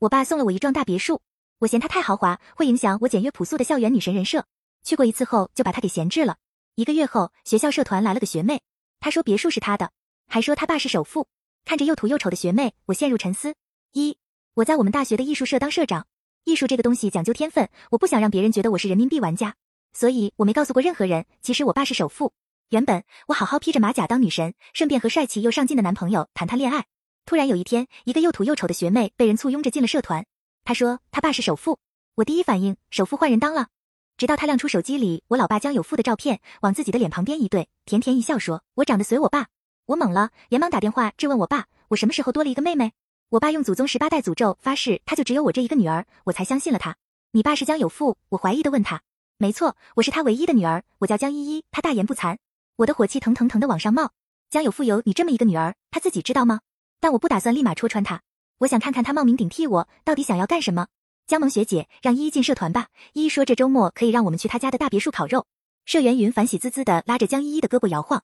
我爸送了我一幢大别墅，我嫌它太豪华，会影响我简约朴素的校园女神人设。去过一次后，就把它给闲置了。一个月后，学校社团来了个学妹，她说别墅是她的，还说她爸是首富。看着又土又丑的学妹，我陷入沉思。一，我在我们大学的艺术社当社长。艺术这个东西讲究天分，我不想让别人觉得我是人民币玩家，所以我没告诉过任何人。其实我爸是首富。原本我好好披着马甲当女神，顺便和帅气又上进的男朋友谈谈恋爱。突然有一天，一个又土又丑的学妹被人簇拥着进了社团。她说她爸是首富。我第一反应，首富换人当了。直到她亮出手机里我老爸江有富的照片，往自己的脸旁边一对，甜甜一笑说：“我长得随我爸。”我懵了，连忙打电话质问我爸：“我什么时候多了一个妹妹？”我爸用祖宗十八代诅咒发誓，他就只有我这一个女儿，我才相信了他。你爸是江有富？我怀疑的问他。没错，我是他唯一的女儿，我叫江依依。他大言不惭。我的火气腾腾腾的往上冒。江有富有你这么一个女儿，他自己知道吗？但我不打算立马戳穿他，我想看看他冒名顶替我到底想要干什么。江萌学姐，让依依进社团吧。依依说这周末可以让我们去他家的大别墅烤肉。社员云凡喜滋滋的拉着江依依的胳膊摇晃。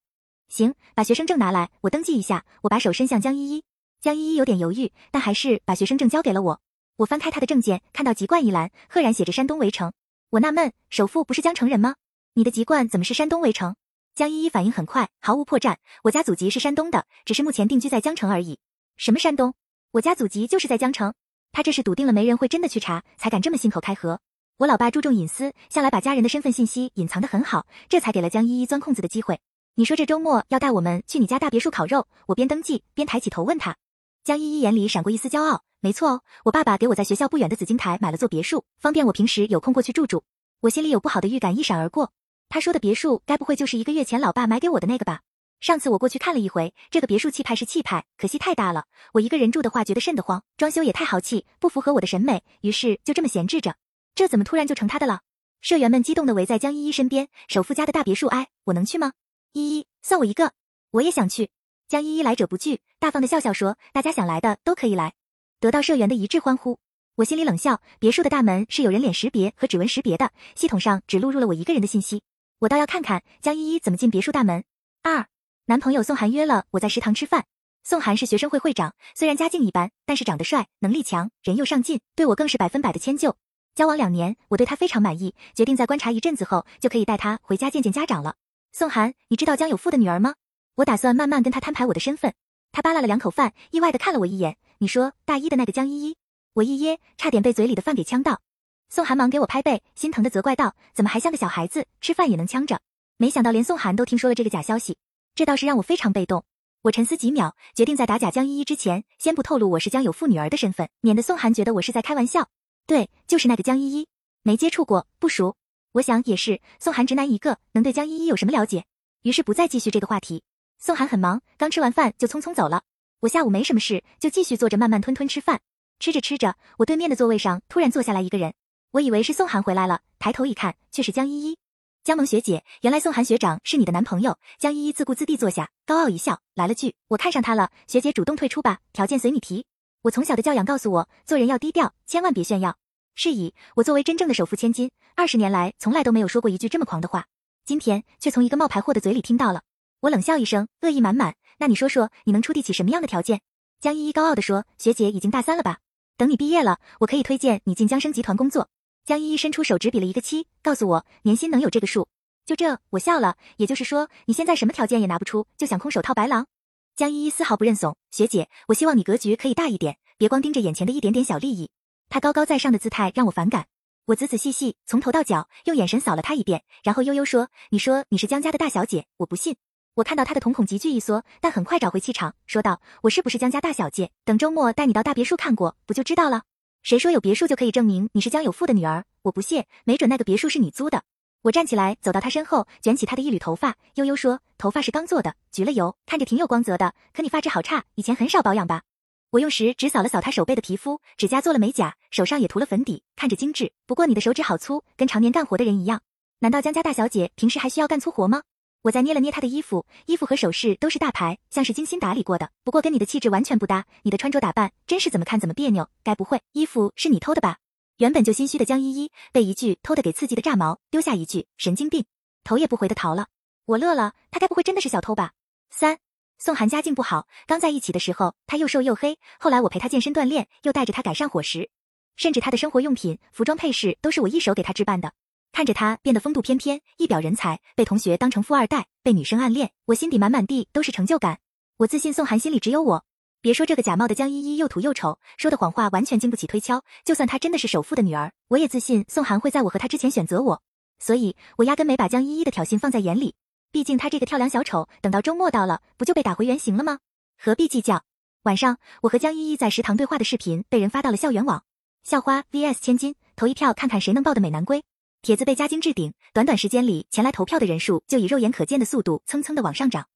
行，把学生证拿来，我登记一下。我把手伸向江依依。江依依有点犹豫，但还是把学生证交给了我。我翻开她的证件，看到籍贯一栏，赫然写着山东围城。我纳闷，首富不是江城人吗？你的籍贯怎么是山东围城？江依依反应很快，毫无破绽。我家祖籍是山东的，只是目前定居在江城而已。什么山东？我家祖籍就是在江城。他这是笃定了没人会真的去查，才敢这么信口开河。我老爸注重隐私，向来把家人的身份信息隐藏得很好，这才给了江依依钻空子的机会。你说这周末要带我们去你家大别墅烤肉，我边登记边抬起头问他。江依依眼里闪过一丝骄傲，没错哦，我爸爸给我在学校不远的紫金台买了座别墅，方便我平时有空过去住住。我心里有不好的预感一闪而过，他说的别墅该不会就是一个月前老爸买给我的那个吧？上次我过去看了一回，这个别墅气派是气派，可惜太大了，我一个人住的话觉得瘆得慌，装修也太豪气，不符合我的审美，于是就这么闲置着。这怎么突然就成他的了？社员们激动地围在江依依身边，首富家的大别墅，哎，我能去吗？依依，算我一个，我也想去。江依依来者不拒，大方的笑笑说：“大家想来的都可以来。”得到社员的一致欢呼，我心里冷笑。别墅的大门是有人脸识别和指纹识别的，系统上只录入了我一个人的信息。我倒要看看江依依怎么进别墅大门。二，男朋友宋涵约了我在食堂吃饭。宋涵是学生会会长，虽然家境一般，但是长得帅，能力强，人又上进，对我更是百分百的迁就。交往两年，我对他非常满意，决定在观察一阵子后，就可以带他回家见见家长了。宋涵，你知道江有富的女儿吗？我打算慢慢跟他摊牌我的身份。他扒拉了两口饭，意外的看了我一眼。你说大一的那个江依依，我一噎，差点被嘴里的饭给呛到。宋涵忙给我拍背，心疼的责怪道：“怎么还像个小孩子，吃饭也能呛着？”没想到连宋涵都听说了这个假消息，这倒是让我非常被动。我沉思几秒，决定在打假江依依之前，先不透露我是江有富女儿的身份，免得宋涵觉得我是在开玩笑。对，就是那个江依依，没接触过，不熟。我想也是，宋涵直男一个，能对江依依有什么了解？于是不再继续这个话题。宋涵很忙，刚吃完饭就匆匆走了。我下午没什么事，就继续坐着慢慢吞吞吃饭。吃着吃着，我对面的座位上突然坐下来一个人，我以为是宋涵回来了，抬头一看，却是江依依。江萌学姐，原来宋寒学长是你的男朋友。江依依自顾自地坐下，高傲一笑，来了句：“我看上他了，学姐主动退出吧，条件随你提。”我从小的教养告诉我，做人要低调，千万别炫耀。是以，我作为真正的首富千金，二十年来从来都没有说过一句这么狂的话，今天却从一个冒牌货的嘴里听到了。我冷笑一声，恶意满满。那你说说，你能出得起什么样的条件？江依依高傲地说：“学姐已经大三了吧？等你毕业了，我可以推荐你进江生集团工作。”江依依伸出手指比了一个七，告诉我年薪能有这个数。就这，我笑了。也就是说，你现在什么条件也拿不出，就想空手套白狼？江依依丝毫不认怂。学姐，我希望你格局可以大一点，别光盯着眼前的一点点小利益。她高高在上的姿态让我反感。我仔仔细细从头到脚用眼神扫了她一遍，然后悠悠说：“你说你是江家的大小姐，我不信。”我看到他的瞳孔急剧一缩，但很快找回气场，说道：“我是不是江家大小姐？等周末带你到大别墅看过，不就知道了？谁说有别墅就可以证明你是江有富的女儿？我不屑，没准那个别墅是你租的。”我站起来走到他身后，卷起他的一缕头发，悠悠说：“头发是刚做的，焗了油，看着挺有光泽的。可你发质好差，以前很少保养吧？”我用食指扫了扫他手背的皮肤，指甲做了美甲，手上也涂了粉底，看着精致。不过你的手指好粗，跟常年干活的人一样。难道江家大小姐平时还需要干粗活吗？我再捏了捏他的衣服，衣服和首饰都是大牌，像是精心打理过的。不过跟你的气质完全不搭，你的穿着打扮真是怎么看怎么别扭。该不会衣服是你偷的吧？原本就心虚的江依依被一句偷的给刺激的炸毛，丢下一句神经病，头也不回的逃了。我乐了，他该不会真的是小偷吧？三，宋涵家境不好，刚在一起的时候他又瘦又黑，后来我陪他健身锻炼，又带着他改善伙食，甚至他的生活用品、服装配饰都是我一手给他置办的。看着他变得风度翩翩，一表人才，被同学当成富二代，被女生暗恋，我心底满满地都是成就感。我自信宋涵心里只有我。别说这个假冒的江依依又土又丑，说的谎话完全经不起推敲。就算她真的是首富的女儿，我也自信宋涵会在我和她之前选择我。所以，我压根没把江依依的挑衅放在眼里。毕竟她这个跳梁小丑，等到周末到了，不就被打回原形了吗？何必计较？晚上，我和江依依在食堂对话的视频被人发到了校园网。校花 vs 千金，投一票看看谁能抱得美男归。帖子被加精置顶，短短时间里，前来投票的人数就以肉眼可见的速度蹭蹭的往上涨。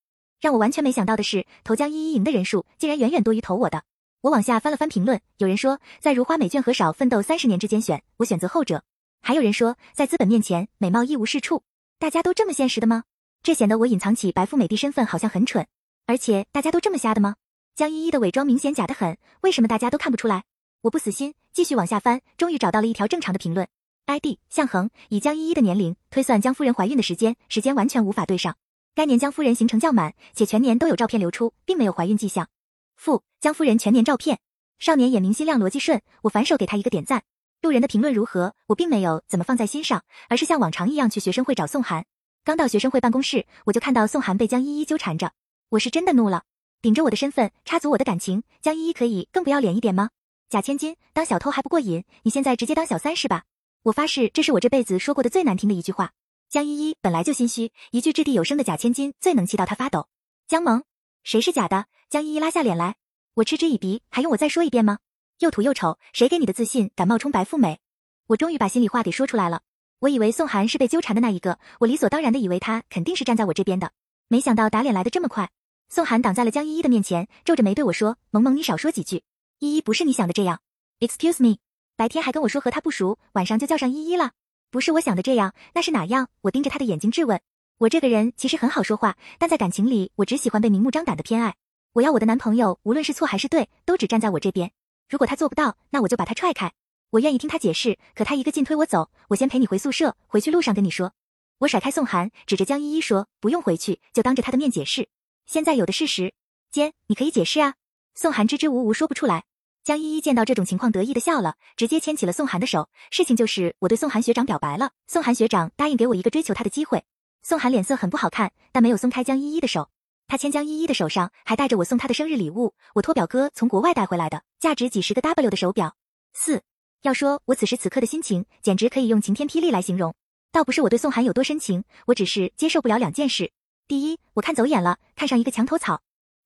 让我完全没想到的是，投江依依赢的人数竟然远远多于投我的。我往下翻了翻评论，有人说在如花美眷和少奋斗三十年之间选，我选择后者；还有人说在资本面前，美貌一无是处。大家都这么现实的吗？这显得我隐藏起白富美帝身份好像很蠢。而且大家都这么瞎的吗？江依依的伪装明显假得很，为什么大家都看不出来？我不死心，继续往下翻，终于找到了一条正常的评论。ID 向恒以江依依的年龄推算江夫人怀孕的时间，时间完全无法对上。该年江夫人行程较满，且全年都有照片流出，并没有怀孕迹象。负江夫人全年照片，少年眼明心亮，逻辑顺。我反手给他一个点赞。路人的评论如何？我并没有怎么放在心上，而是像往常一样去学生会找宋涵。刚到学生会办公室，我就看到宋涵被江依依纠缠着，我是真的怒了。顶着我的身份插足我的感情，江依依可以更不要脸一点吗？假千金当小偷还不过瘾，你现在直接当小三是吧？我发誓，这是我这辈子说过的最难听的一句话。江依依本来就心虚，一句掷地有声的假千金最能气到她发抖。江萌，谁是假的？江依依拉下脸来，我嗤之以鼻，还用我再说一遍吗？又土又丑，谁给你的自信敢冒充白富美？我终于把心里话给说出来了。我以为宋涵是被纠缠的那一个，我理所当然的以为他肯定是站在我这边的，没想到打脸来的这么快。宋涵挡在了江依依的面前，皱着眉对我说：“萌萌，你少说几句，依依不是你想的这样。”Excuse me。白天还跟我说和他不熟，晚上就叫上依依了，不是我想的这样，那是哪样？我盯着他的眼睛质问。我这个人其实很好说话，但在感情里，我只喜欢被明目张胆的偏爱。我要我的男朋友，无论是错还是对，都只站在我这边。如果他做不到，那我就把他踹开。我愿意听他解释，可他一个劲推我走。我先陪你回宿舍，回去路上跟你说。我甩开宋涵，指着江依依说：“不用回去，就当着他的面解释。现在有的是时间，你可以解释啊。”宋涵支支吾吾说不出来。江依依见到这种情况，得意的笑了，直接牵起了宋涵的手。事情就是我对宋涵学长表白了，宋涵学长答应给我一个追求他的机会。宋涵脸色很不好看，但没有松开江依依的手。他牵江依依的手上，还带着我送他的生日礼物，我托表哥从国外带回来的，价值几十个 W 的手表。四，要说我此时此刻的心情，简直可以用晴天霹雳来形容。倒不是我对宋涵有多深情，我只是接受不了两件事：第一，我看走眼了，看上一个墙头草；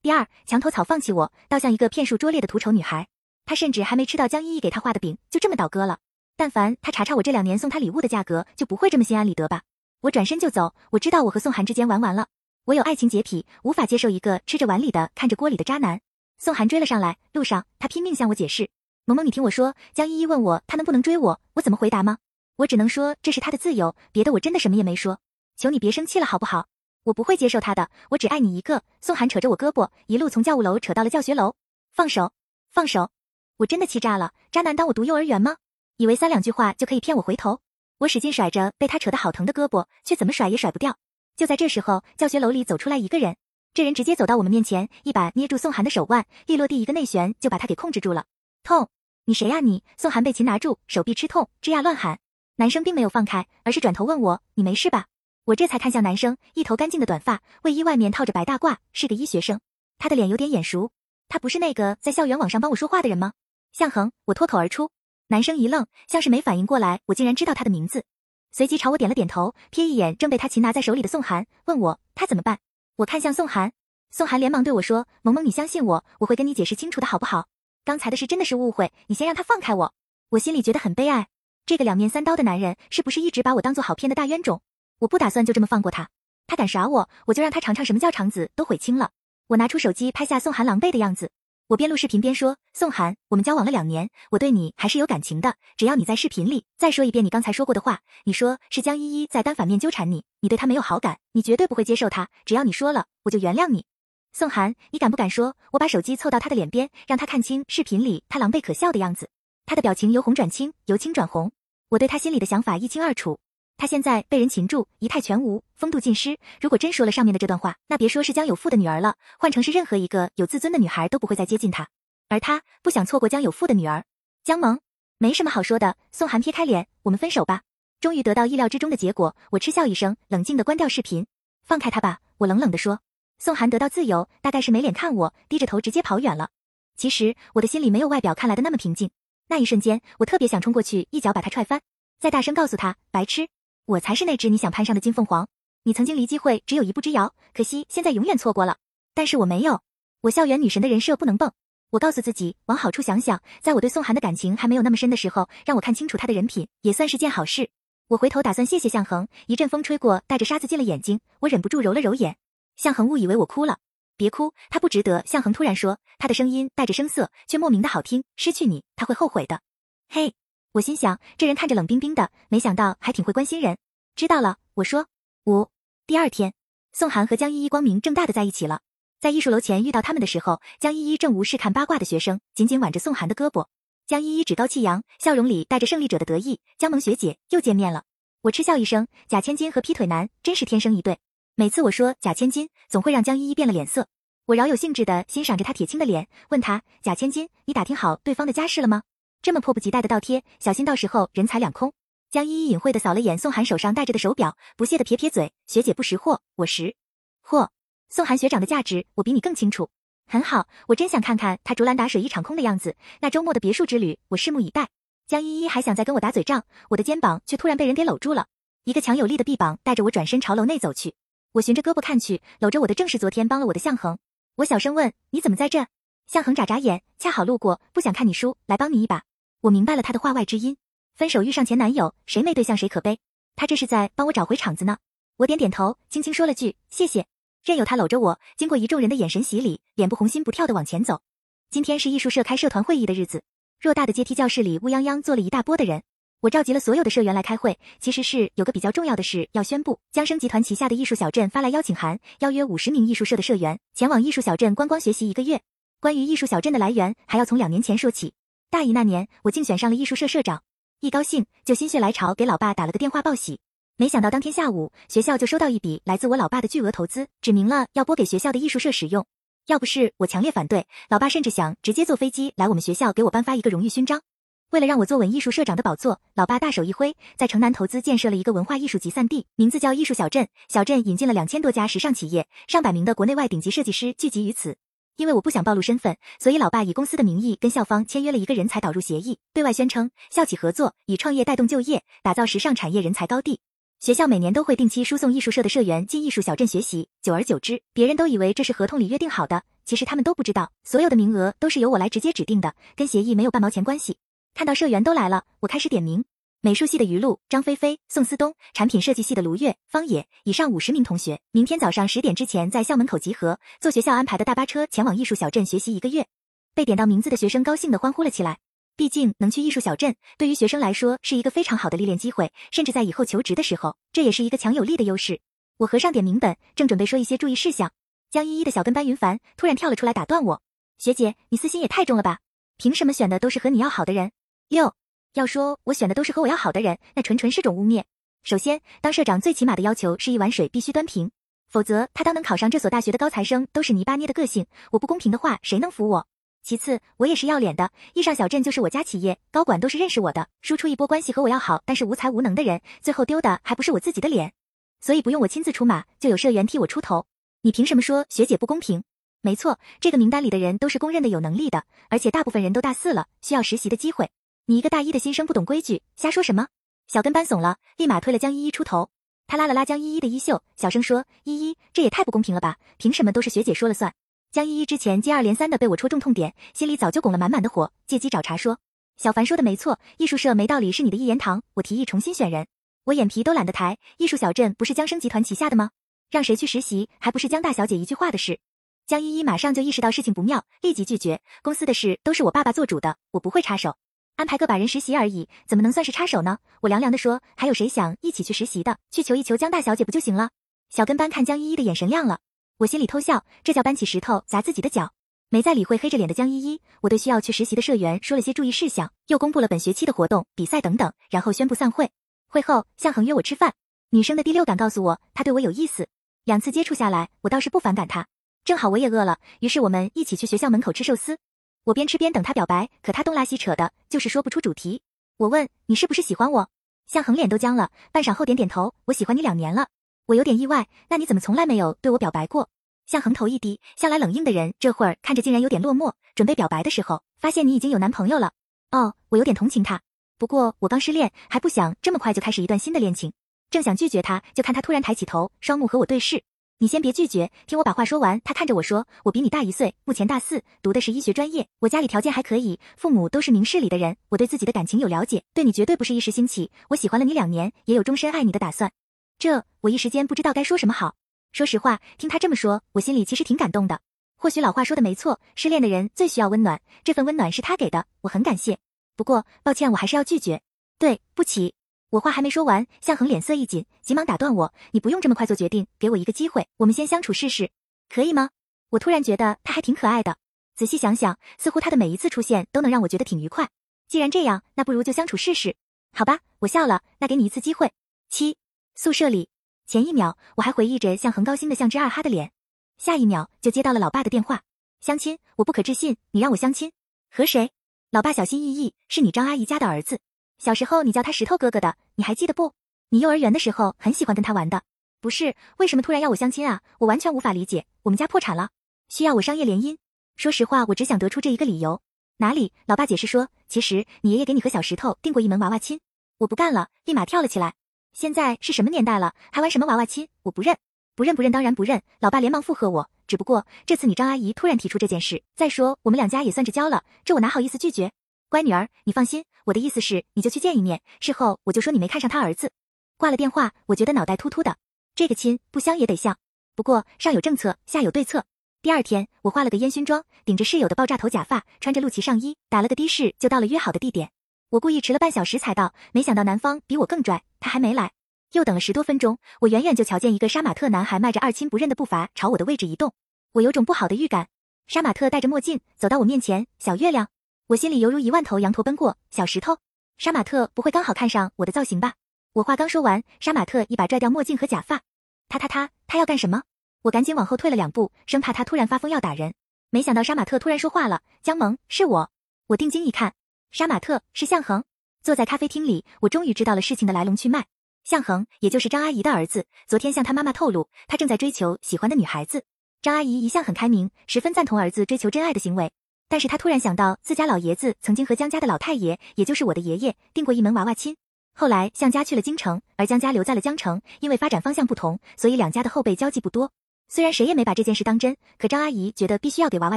第二，墙头草放弃我，倒像一个骗术拙劣的土丑女孩。他甚至还没吃到江依依给他画的饼，就这么倒戈了。但凡他查查我这两年送他礼物的价格，就不会这么心安理得吧？我转身就走。我知道我和宋涵之间玩完了。我有爱情洁癖，无法接受一个吃着碗里的看着锅里的渣男。宋涵追了上来，路上他拼命向我解释：“萌萌，你听我说。”江依依问我他能不能追我，我怎么回答吗？我只能说这是他的自由，别的我真的什么也没说。求你别生气了好不好？我不会接受他的，我只爱你一个。宋涵扯着我胳膊，一路从教务楼扯到了教学楼。放手，放手。我真的气炸了，渣男当我读幼儿园吗？以为三两句话就可以骗我回头？我使劲甩着被他扯得好疼的胳膊，却怎么甩也甩不掉。就在这时候，教学楼里走出来一个人，这人直接走到我们面前，一把捏住宋涵的手腕，一落地一个内旋就把他给控制住了。痛！你谁呀你？宋涵被擒拿住，手臂吃痛，吱呀乱喊。男生并没有放开，而是转头问我：“你没事吧？”我这才看向男生，一头干净的短发，卫衣外面套着白大褂，是个医学生。他的脸有点眼熟，他不是那个在校园网上帮我说话的人吗？向恒，我脱口而出，男生一愣，像是没反应过来，我竟然知道他的名字，随即朝我点了点头，瞥一眼正被他擒拿在手里的宋涵，问我他怎么办。我看向宋涵，宋涵连忙对我说：“萌萌，你相信我，我会跟你解释清楚的，好不好？刚才的事真的是误会，你先让他放开我。”我心里觉得很悲哀，这个两面三刀的男人是不是一直把我当做好骗的大冤种？我不打算就这么放过他，他敢耍我，我就让他尝尝什么叫肠子都悔青了。我拿出手机拍下宋涵狼狈的样子。我边录视频边说：“宋涵，我们交往了两年，我对你还是有感情的。只要你在视频里再说一遍你刚才说过的话，你说是江依依在单反面纠缠你，你对她没有好感，你绝对不会接受她。只要你说了，我就原谅你。宋涵，你敢不敢说？我把手机凑到他的脸边，让他看清视频里他狼狈可笑的样子。他的表情由红转青，由青转红。我对他心里的想法一清二楚。她现在被人擒住，仪态全无，风度尽失。如果真说了上面的这段话，那别说是江有富的女儿了，换成是任何一个有自尊的女孩都不会再接近她。而他不想错过江有富的女儿。江萌，没什么好说的。宋寒撇开脸，我们分手吧。终于得到意料之中的结果，我嗤笑一声，冷静的关掉视频。放开他吧，我冷冷的说。宋寒得到自由，大概是没脸看我，低着头直接跑远了。其实我的心里没有外表看来的那么平静。那一瞬间，我特别想冲过去一脚把他踹翻，再大声告诉他：白痴，我才是那只你想攀上的金凤凰。你曾经离机会只有一步之遥，可惜现在永远错过了。但是我没有，我校园女神的人设不能蹦。我告诉自己，往好处想想，在我对宋寒的感情还没有那么深的时候，让我看清楚他的人品，也算是件好事。我回头打算谢谢向恒，一阵风吹过，带着沙子进了眼睛，我忍不住揉了揉眼。向恒误以为我哭了，别哭，他不值得。向恒突然说，他的声音带着声色，却莫名的好听。失去你，他会后悔的。嘿，我心想，这人看着冷冰冰的，没想到还挺会关心人。知道了，我说。五，第二天，宋寒和江依依光明正大的在一起了。在艺术楼前遇到他们的时候，江依依正无视看八卦的学生，紧紧挽着宋寒的胳膊。江依依趾高气扬，笑容里带着胜利者的得意。江萌学姐又见面了，我嗤笑一声。假千金和劈腿男真是天生一对。每次我说假千金，总会让江依依变了脸色。我饶有兴致的欣赏着她铁青的脸，问她：假千金，你打听好对方的家世了吗？这么迫不及待的倒贴，小心到时候人财两空。江依依隐晦的扫了眼宋寒手上戴着的手表，不屑的撇撇嘴：学姐不识货，我识货。宋寒学长的价值，我比你更清楚。很好，我真想看看他竹篮打水一场空的样子。那周末的别墅之旅，我拭目以待。江依依还想再跟我打嘴仗，我的肩膀却突然被人给搂住了，一个强有力的臂膀带着我转身朝楼内走去。我循着胳膊看去，搂着我的正是昨天帮了我的向恒。我小声问：“你怎么在这？”向恒眨眨眼，恰好路过，不想看你输，来帮你一把。我明白了他的话外之音。分手遇上前男友，谁没对象谁可悲。他这是在帮我找回场子呢。我点点头，轻轻说了句谢谢，任由他搂着我，经过一众人的眼神洗礼，脸不红心不跳的往前走。今天是艺术社开社团会议的日子，偌大的阶梯教室里乌泱泱坐了一大波的人。我召集了所有的社员来开会，其实是有个比较重要的事要宣布。江生集团旗下的艺术小镇发来邀请函，邀约五十名艺术社的社员前往艺术小镇观光学习一个月。关于艺术小镇的来源，还要从两年前说起。大一那年，我竞选上了艺术社社长，一高兴就心血来潮给老爸打了个电话报喜。没想到当天下午，学校就收到一笔来自我老爸的巨额投资，指明了要拨给学校的艺术社使用。要不是我强烈反对，老爸甚至想直接坐飞机来我们学校给我颁发一个荣誉勋章。为了让我坐稳艺术社长的宝座，老爸大手一挥，在城南投资建设了一个文化艺术集散地，名字叫艺术小镇。小镇引进了两千多家时尚企业，上百名的国内外顶级设计师聚集于此。因为我不想暴露身份，所以老爸以公司的名义跟校方签约了一个人才导入协议，对外宣称校企合作，以创业带动就业，打造时尚产业人才高地。学校每年都会定期输送艺术社的社员进艺术小镇学习，久而久之，别人都以为这是合同里约定好的，其实他们都不知道，所有的名额都是由我来直接指定的，跟协议没有半毛钱关系。看到社员都来了，我开始点名。美术系的于露、张菲菲、宋思东，产品设计系的卢月、方野，以上五十名同学，明天早上十点之前在校门口集合，坐学校安排的大巴车前往艺术小镇学习一个月。被点到名字的学生高兴地欢呼了起来。毕竟能去艺术小镇，对于学生来说是一个非常好的历练机会，甚至在以后求职的时候，这也是一个强有力的优势。我合上点名本，正准备说一些注意事项，江依依的小跟班云凡突然跳了出来打断我：“学姐，你私心也太重了吧？凭什么选的都是和你要好的人？”六，要说我选的都是和我要好的人，那纯纯是种污蔑。首先，当社长最起码的要求是一碗水必须端平，否则他当能考上这所大学的高材生都是泥巴捏的个性。我不公平的话，谁能服我？其次，我也是要脸的，一上小镇就是我家企业，高管都是认识我的，输出一波关系和我要好，但是无才无能的人，最后丢的还不是我自己的脸。所以不用我亲自出马，就有社员替我出头。你凭什么说学姐不公平？没错，这个名单里的人都是公认的有能力的，而且大部分人都大四了，需要实习的机会。你一个大一的新生不懂规矩，瞎说什么？小跟班怂了，立马推了江依依出头。他拉了拉江依依的衣袖，小声说：“依依，这也太不公平了吧？凭什么都是学姐说了算？”江依依之前接二连三的被我戳中痛点，心里早就拱了满满的火，借机找茬说：“小凡说的没错，艺术社没道理是你的一言堂。我提议重新选人，我眼皮都懒得抬。艺术小镇不是江生集团旗下的吗？让谁去实习，还不是江大小姐一句话的事？”江依依马上就意识到事情不妙，立即拒绝。公司的事都是我爸爸做主的，我不会插手。安排个把人实习而已，怎么能算是插手呢？我凉凉的说，还有谁想一起去实习的？去求一求江大小姐不就行了？小跟班看江依依的眼神亮了，我心里偷笑，这叫搬起石头砸自己的脚。没再理会黑着脸的江依依，我对需要去实习的社员说了些注意事项，又公布了本学期的活动、比赛等等，然后宣布散会。会后，向恒约我吃饭。女生的第六感告诉我，他对我有意思。两次接触下来，我倒是不反感他。正好我也饿了，于是我们一起去学校门口吃寿司。我边吃边等他表白，可他东拉西扯的，就是说不出主题。我问你是不是喜欢我？向恒脸都僵了，半晌后点点头。我喜欢你两年了。我有点意外，那你怎么从来没有对我表白过？向恒头一低，向来冷硬的人，这会儿看着竟然有点落寞。准备表白的时候，发现你已经有男朋友了。哦，我有点同情他。不过我刚失恋，还不想这么快就开始一段新的恋情。正想拒绝他，就看他突然抬起头，双目和我对视。你先别拒绝，听我把话说完。他看着我说：“我比你大一岁，目前大四，读的是医学专业。我家里条件还可以，父母都是明事理的人。我对自己的感情有了解，对你绝对不是一时兴起。我喜欢了你两年，也有终身爱你的打算。”这我一时间不知道该说什么好。说实话，听他这么说，我心里其实挺感动的。或许老话说的没错，失恋的人最需要温暖，这份温暖是他给的，我很感谢。不过抱歉，我还是要拒绝。对不起。我话还没说完，向恒脸色一紧，急忙打断我：“你不用这么快做决定，给我一个机会，我们先相处试试，可以吗？”我突然觉得他还挺可爱的，仔细想想，似乎他的每一次出现都能让我觉得挺愉快。既然这样，那不如就相处试试，好吧？我笑了，那给你一次机会。七宿舍里，前一秒我还回忆着向恒高兴的像只二哈的脸，下一秒就接到了老爸的电话，相亲，我不可置信，你让我相亲，和谁？老爸小心翼翼，是你张阿姨家的儿子。小时候你叫他石头哥哥的，你还记得不？你幼儿园的时候很喜欢跟他玩的，不是？为什么突然要我相亲啊？我完全无法理解。我们家破产了，需要我商业联姻。说实话，我只想得出这一个理由。哪里？老爸解释说，其实你爷爷给你和小石头订过一门娃娃亲。我不干了，立马跳了起来。现在是什么年代了，还玩什么娃娃亲？我不认，不认，不认，当然不认。老爸连忙附和我。只不过这次你张阿姨突然提出这件事，再说我们两家也算是交了，这我哪好意思拒绝？乖女儿，你放心，我的意思是，你就去见一面，事后我就说你没看上他儿子。挂了电话，我觉得脑袋突突的，这个亲不相也得相。不过上有政策，下有对策。第二天，我化了个烟熏妆，顶着室友的爆炸头假发，穿着露脐上衣，打了个的士，就到了约好的地点。我故意迟了半小时才到，没想到男方比我更拽，他还没来。又等了十多分钟，我远远就瞧见一个杀马特男孩迈着二亲不认的步伐朝我的位置移动，我有种不好的预感。杀马特戴着墨镜走到我面前，小月亮。我心里犹如一万头羊驼奔过，小石头，杀马特不会刚好看上我的造型吧？我话刚说完，杀马特一把拽掉墨镜和假发，他他他他要干什么？我赶紧往后退了两步，生怕他突然发疯要打人。没想到杀马特突然说话了，江萌，是我。我定睛一看，杀马特是向恒。坐在咖啡厅里，我终于知道了事情的来龙去脉。向恒，也就是张阿姨的儿子，昨天向他妈妈透露，他正在追求喜欢的女孩子。张阿姨一向很开明，十分赞同儿子追求真爱的行为。但是他突然想到，自家老爷子曾经和江家的老太爷，也就是我的爷爷，订过一门娃娃亲。后来向家去了京城，而江家留在了江城，因为发展方向不同，所以两家的后辈交际不多。虽然谁也没把这件事当真，可张阿姨觉得必须要给娃娃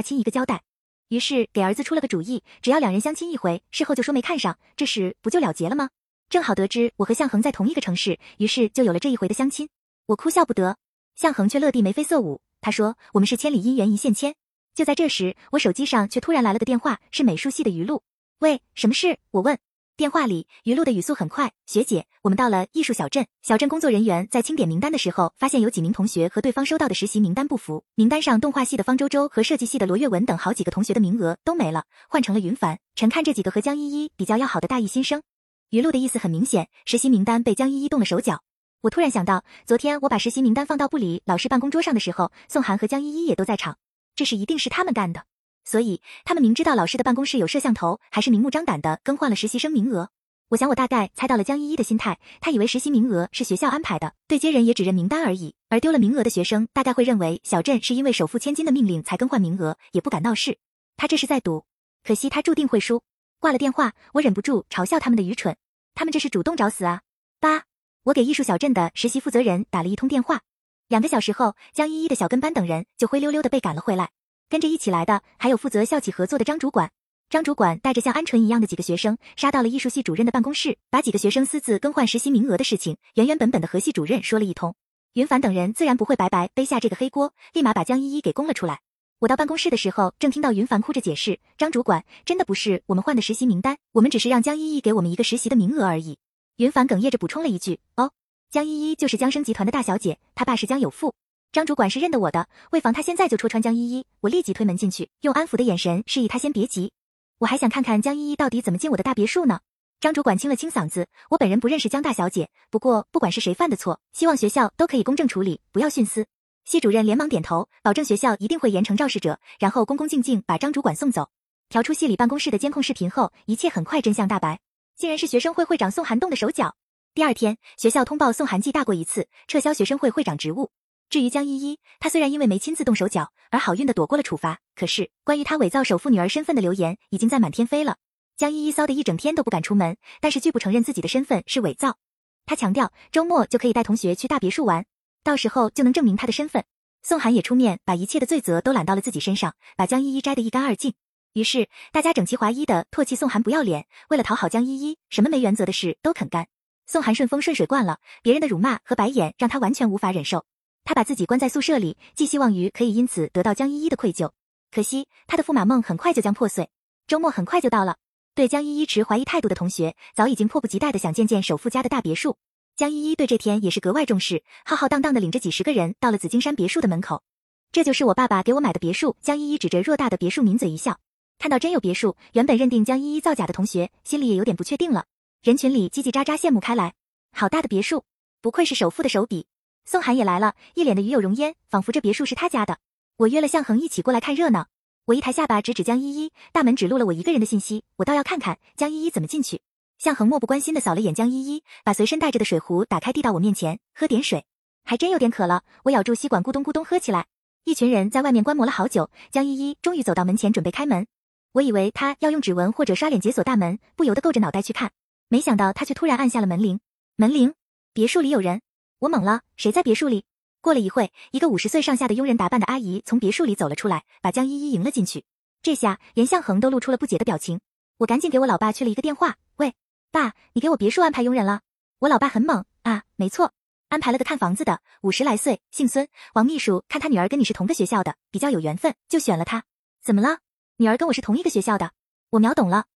亲一个交代，于是给儿子出了个主意，只要两人相亲一回，事后就说没看上，这事不就了结了吗？正好得知我和向恒在同一个城市，于是就有了这一回的相亲。我哭笑不得，向恒却乐地眉飞色舞。他说：“我们是千里姻缘一线牵。”就在这时，我手机上却突然来了个电话，是美术系的于露。喂，什么事？我问。电话里，于露的语速很快。学姐，我们到了艺术小镇。小镇工作人员在清点名单的时候，发现有几名同学和对方收到的实习名单不符。名单上动画系的方周周和设计系的罗月文等好几个同学的名额都没了，换成了云凡、陈看这几个和江依依比较要好的大一新生。于露的意思很明显，实习名单被江依依动了手脚。我突然想到，昨天我把实习名单放到部里老师办公桌上的时候，宋涵和江依依也都在场。这事一定是他们干的，所以他们明知道老师的办公室有摄像头，还是明目张胆的更换了实习生名额。我想我大概猜到了江依依的心态，她以为实习名额是学校安排的，对接人也只认名单而已。而丢了名额的学生大概会认为小镇是因为首付千金的命令才更换名额，也不敢闹事。他这是在赌，可惜他注定会输。挂了电话，我忍不住嘲笑他们的愚蠢，他们这是主动找死啊！八，我给艺术小镇的实习负责人打了一通电话。两个小时后，江依依的小跟班等人就灰溜溜的被赶了回来。跟着一起来的还有负责校企合作的张主管。张主管带着像鹌鹑一样的几个学生，杀到了艺术系主任的办公室，把几个学生私自更换实习名额的事情原原本本的和系主任说了一通。云凡等人自然不会白白背下这个黑锅，立马把江依依给供了出来。我到办公室的时候，正听到云凡哭着解释：“张主管，真的不是我们换的实习名单，我们只是让江依依给我们一个实习的名额而已。”云凡哽咽着补充了一句：“哦。”江依依就是江生集团的大小姐，她爸是江有富，张主管是认得我的，为防他现在就戳穿江依依，我立即推门进去，用安抚的眼神示意他先别急，我还想看看江依依到底怎么进我的大别墅呢。张主管清了清嗓子，我本人不认识江大小姐，不过不管是谁犯的错，希望学校都可以公正处理，不要徇私。系主任连忙点头，保证学校一定会严惩肇事者，然后恭恭敬敬把张主管送走。调出系里办公室的监控视频后，一切很快真相大白，竟然是学生会会长宋寒动的手脚。第二天，学校通报宋寒记大过一次，撤销学生会会长职务。至于江依依，她虽然因为没亲自动手脚而好运的躲过了处罚，可是关于她伪造首富女儿身份的流言已经在满天飞了。江依依骚得一整天都不敢出门，但是拒不承认自己的身份是伪造。她强调周末就可以带同学去大别墅玩，到时候就能证明她的身份。宋寒也出面把一切的罪责都揽到了自己身上，把江依依摘得一干二净。于是大家整齐划一的唾弃宋寒不要脸，为了讨好江依依，什么没原则的事都肯干。宋寒顺风顺水惯了，别人的辱骂和白眼让他完全无法忍受。他把自己关在宿舍里，寄希望于可以因此得到江依依的愧疚。可惜他的驸马梦很快就将破碎。周末很快就到了，对江依依持怀疑态度的同学早已经迫不及待的想见见首富家的大别墅。江依依对这天也是格外重视，浩浩荡荡的领着几十个人到了紫金山别墅的门口。这就是我爸爸给我买的别墅。江依依指着偌大的别墅，抿嘴一笑。看到真有别墅，原本认定江依依造假的同学心里也有点不确定了。人群里叽叽喳喳羡慕开来，好大的别墅，不愧是首富的手笔。宋寒也来了，一脸的与有容焉，仿佛这别墅是他家的。我约了向恒一起过来看热闹。我一抬下巴，指指江依依，大门只录了我一个人的信息，我倒要看看江依依怎么进去。向恒漠不关心的扫了眼江依依，把随身带着的水壶打开递到我面前，喝点水。还真有点渴了，我咬住吸管咕咚咕咚喝起来。一群人在外面观摩了好久，江依依终于走到门前准备开门。我以为他要用指纹或者刷脸解锁大门，不由得够着脑袋去看。没想到他却突然按下了门铃，门铃，别墅里有人，我懵了，谁在别墅里？过了一会，一个五十岁上下的佣人打扮的阿姨从别墅里走了出来，把江依依迎了进去。这下严向恒都露出了不解的表情，我赶紧给我老爸去了一个电话，喂，爸，你给我别墅安排佣人了？我老爸很猛啊，没错，安排了个看房子的，五十来岁，姓孙，王秘书看他女儿跟你是同个学校的，比较有缘分，就选了他。怎么了？女儿跟我是同一个学校的，我秒懂了。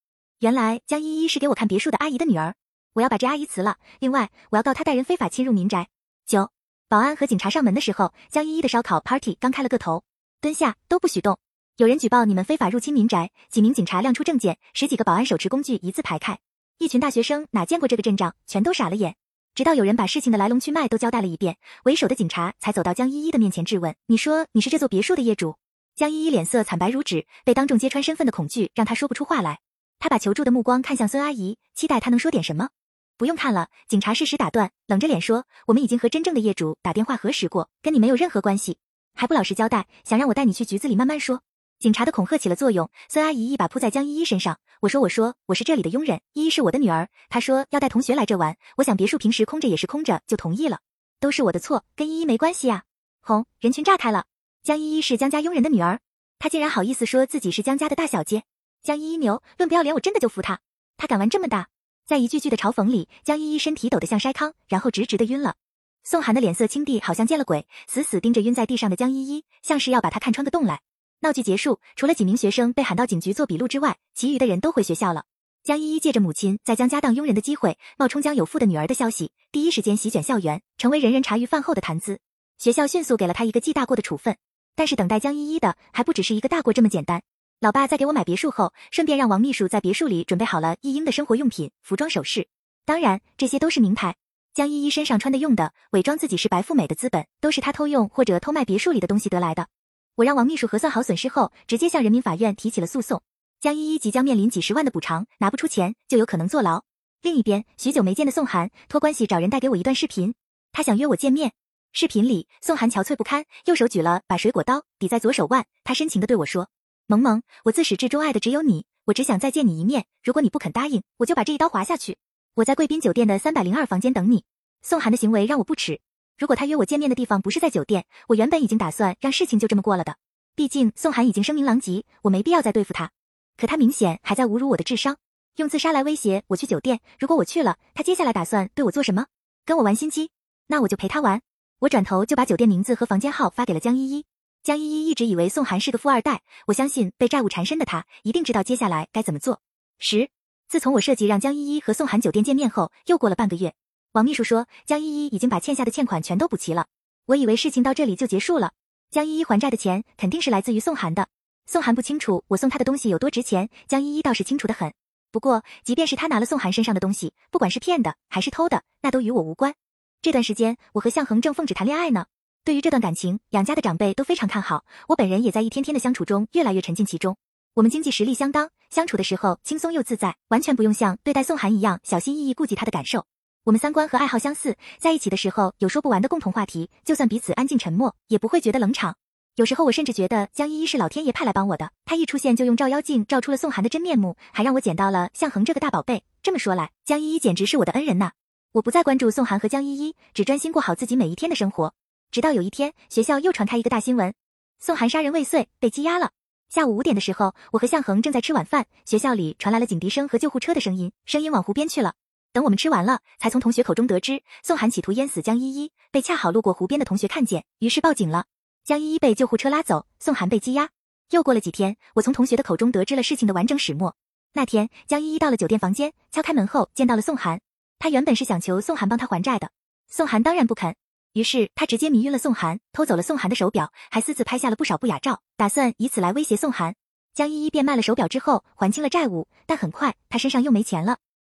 原来江依依是给我看别墅的阿姨的女儿，我要把这阿姨辞了。另外，我要告她带人非法侵入民宅。九，保安和警察上门的时候，江依依的烧烤 party 刚开了个头，蹲下都不许动。有人举报你们非法入侵民宅，几名警察亮出证件，十几个保安手持工具一字排开。一群大学生哪见过这个阵仗，全都傻了眼。直到有人把事情的来龙去脉都交代了一遍，为首的警察才走到江依依的面前质问：“你说你是这座别墅的业主？”江依依脸色惨白如纸，被当众揭穿身份的恐惧让她说不出话来。他把求助的目光看向孙阿姨，期待她能说点什么。不用看了，警察适时打断，冷着脸说：“我们已经和真正的业主打电话核实过，跟你没有任何关系，还不老实交代，想让我带你去局子里慢慢说。”警察的恐吓起了作用，孙阿姨一把扑在江依依身上。我说：“我说，我是这里的佣人，依依是我的女儿。她说要带同学来这玩，我想别墅平时空着也是空着，就同意了。都是我的错，跟依依没关系呀。”轰！人群炸开了。江依依是江家佣人的女儿，她竟然好意思说自己是江家的大小姐。江依依牛，论不要脸，我真的就服他。他敢玩这么大，在一句句的嘲讽里，江依依身体抖得像筛糠，然后直直的晕了。宋寒的脸色青地，好像见了鬼，死死盯着晕在地上的江依依，像是要把她看穿个洞来。闹剧结束，除了几名学生被喊到警局做笔录之外，其余的人都回学校了。江依依借着母亲在江家当佣人的机会，冒充江有富的女儿的消息，第一时间席卷校园，成为人人茶余饭后的谈资。学校迅速给了她一个记大过的处分，但是等待江依依的还不只是一个大过这么简单。老爸在给我买别墅后，顺便让王秘书在别墅里准备好了一英的生活用品、服装、首饰，当然这些都是名牌。江依依身上穿的、用的，伪装自己是白富美的资本，都是她偷用或者偷卖别墅里的东西得来的。我让王秘书核算好损失后，直接向人民法院提起了诉讼。江依依即将面临几十万的补偿，拿不出钱就有可能坐牢。另一边，许久没见的宋寒托关系找人带给我一段视频，他想约我见面。视频里，宋寒憔悴不堪，右手举了把水果刀抵在左手腕，他深情地对我说。萌萌，我自始至终爱的只有你，我只想再见你一面。如果你不肯答应，我就把这一刀划下去。我在贵宾酒店的三百零二房间等你。宋寒的行为让我不齿。如果他约我见面的地方不是在酒店，我原本已经打算让事情就这么过了的。毕竟宋寒已经声名狼藉，我没必要再对付他。可他明显还在侮辱我的智商，用自杀来威胁我去酒店。如果我去了，他接下来打算对我做什么？跟我玩心机？那我就陪他玩。我转头就把酒店名字和房间号发给了江依依。江依依一直以为宋寒是个富二代，我相信被债务缠身的他一定知道接下来该怎么做。十，自从我设计让江依依和宋寒酒店见面后，又过了半个月。王秘书说江依依已经把欠下的欠款全都补齐了。我以为事情到这里就结束了，江依依还债的钱肯定是来自于宋寒的。宋寒不清楚我送他的东西有多值钱，江依依倒是清楚的很。不过，即便是他拿了宋寒身上的东西，不管是骗的还是偷的，那都与我无关。这段时间，我和向恒正奉旨谈恋爱呢。对于这段感情，杨家的长辈都非常看好，我本人也在一天天的相处中越来越沉浸其中。我们经济实力相当，相处的时候轻松又自在，完全不用像对待宋寒一样小心翼翼顾及他的感受。我们三观和爱好相似，在一起的时候有说不完的共同话题，就算彼此安静沉默，也不会觉得冷场。有时候我甚至觉得江依依是老天爷派来帮我的，她一出现就用照妖镜照出了宋寒的真面目，还让我捡到了向恒这个大宝贝。这么说来，江依依简直是我的恩人呐！我不再关注宋寒和江依依，只专心过好自己每一天的生活。直到有一天，学校又传开一个大新闻：宋寒杀人未遂，被羁押了。下午五点的时候，我和向恒正在吃晚饭，学校里传来了警笛声和救护车的声音，声音往湖边去了。等我们吃完了，才从同学口中得知，宋寒企图淹死江依依，被恰好路过湖边的同学看见，于是报警了。江依依被救护车拉走，宋寒被羁押。又过了几天，我从同学的口中得知了事情的完整始末。那天，江依依到了酒店房间，敲开门后见到了宋寒。他原本是想求宋寒帮他还债的，宋寒当然不肯。于是他直接迷晕了宋寒，偷走了宋寒的手表，还私自拍下了不少不雅照，打算以此来威胁宋寒。江依依便卖了手表之后还清了债务，但很快他身上又没钱了。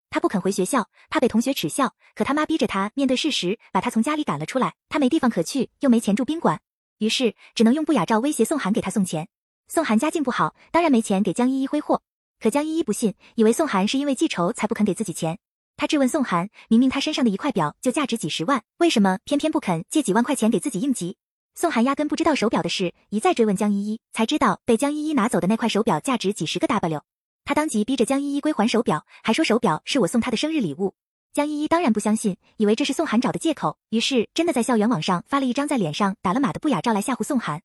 他不肯回学校，怕被同学耻笑，可他妈逼着他面对事实，把他从家里赶了出来。他没地方可去，又没钱住宾馆，于是只能用不雅照威胁宋寒给他送钱。宋寒家境不好，当然没钱给江依依挥霍。可江依依不信，以为宋寒是因为记仇才不肯给自己钱。他质问宋寒：“明明他身上的一块表就价值几十万，为什么偏偏不肯借几万块钱给自己应急？”宋寒压根不知道手表的事，一再追问江依依，才知道被江依依拿走的那块手表价值几十个 W。他当即逼着江依依归还手表，还说手表是我送他的生日礼物。江依依当然不相信，以为这是宋寒找的借口，于是真的在校园网上发了一张在脸上打了码的不雅照来吓唬宋寒。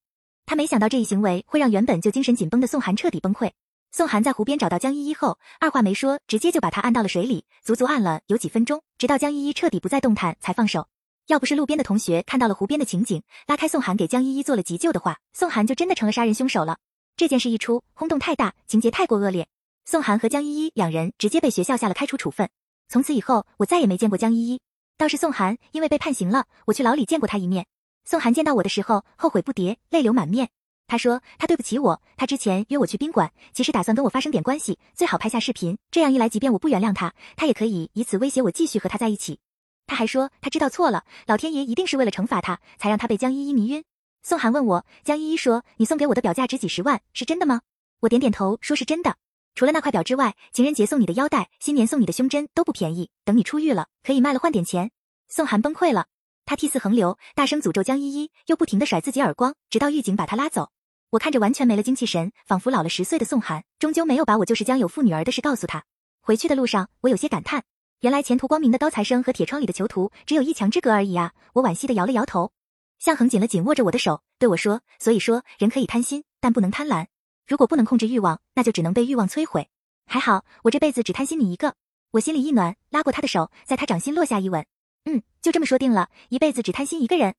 他没想到这一行为会让原本就精神紧绷的宋寒彻底崩溃。宋寒在湖边找到江依依后，二话没说，直接就把她按到了水里，足足按了有几分钟，直到江依依彻底不再动弹才放手。要不是路边的同学看到了湖边的情景，拉开宋寒给江依依做了急救的话，宋寒就真的成了杀人凶手了。这件事一出，轰动太大，情节太过恶劣，宋寒和江依依两人直接被学校下了开除处分。从此以后，我再也没见过江依依。倒是宋寒因为被判刑了，我去牢里见过他一面。宋寒见到我的时候，后悔不迭，泪流满面。他说他对不起我，他之前约我去宾馆，其实打算跟我发生点关系，最好拍下视频，这样一来，即便我不原谅他，他也可以以此威胁我继续和他在一起。他还说他知道错了，老天爷一定是为了惩罚他，才让他被江依依迷晕。宋寒问我，江依依说你送给我的表价值几十万，是真的吗？我点点头，说是真的。除了那块表之外，情人节送你的腰带，新年送你的胸针都不便宜，等你出狱了，可以卖了换点钱。宋寒崩溃了，他涕泗横流，大声诅咒江依依，又不停的甩自己耳光，直到狱警把他拉走。我看着完全没了精气神，仿佛老了十岁的宋寒，终究没有把我就是江有妇女儿的事告诉他。回去的路上，我有些感叹，原来前途光明的高材生和铁窗里的囚徒只有一墙之隔而已啊！我惋惜的摇了摇头。向恒紧了紧握着我的手，对我说：“所以说，人可以贪心，但不能贪婪。如果不能控制欲望，那就只能被欲望摧毁。还好，我这辈子只贪心你一个。”我心里一暖，拉过他的手，在他掌心落下一吻。嗯，就这么说定了，一辈子只贪心一个人。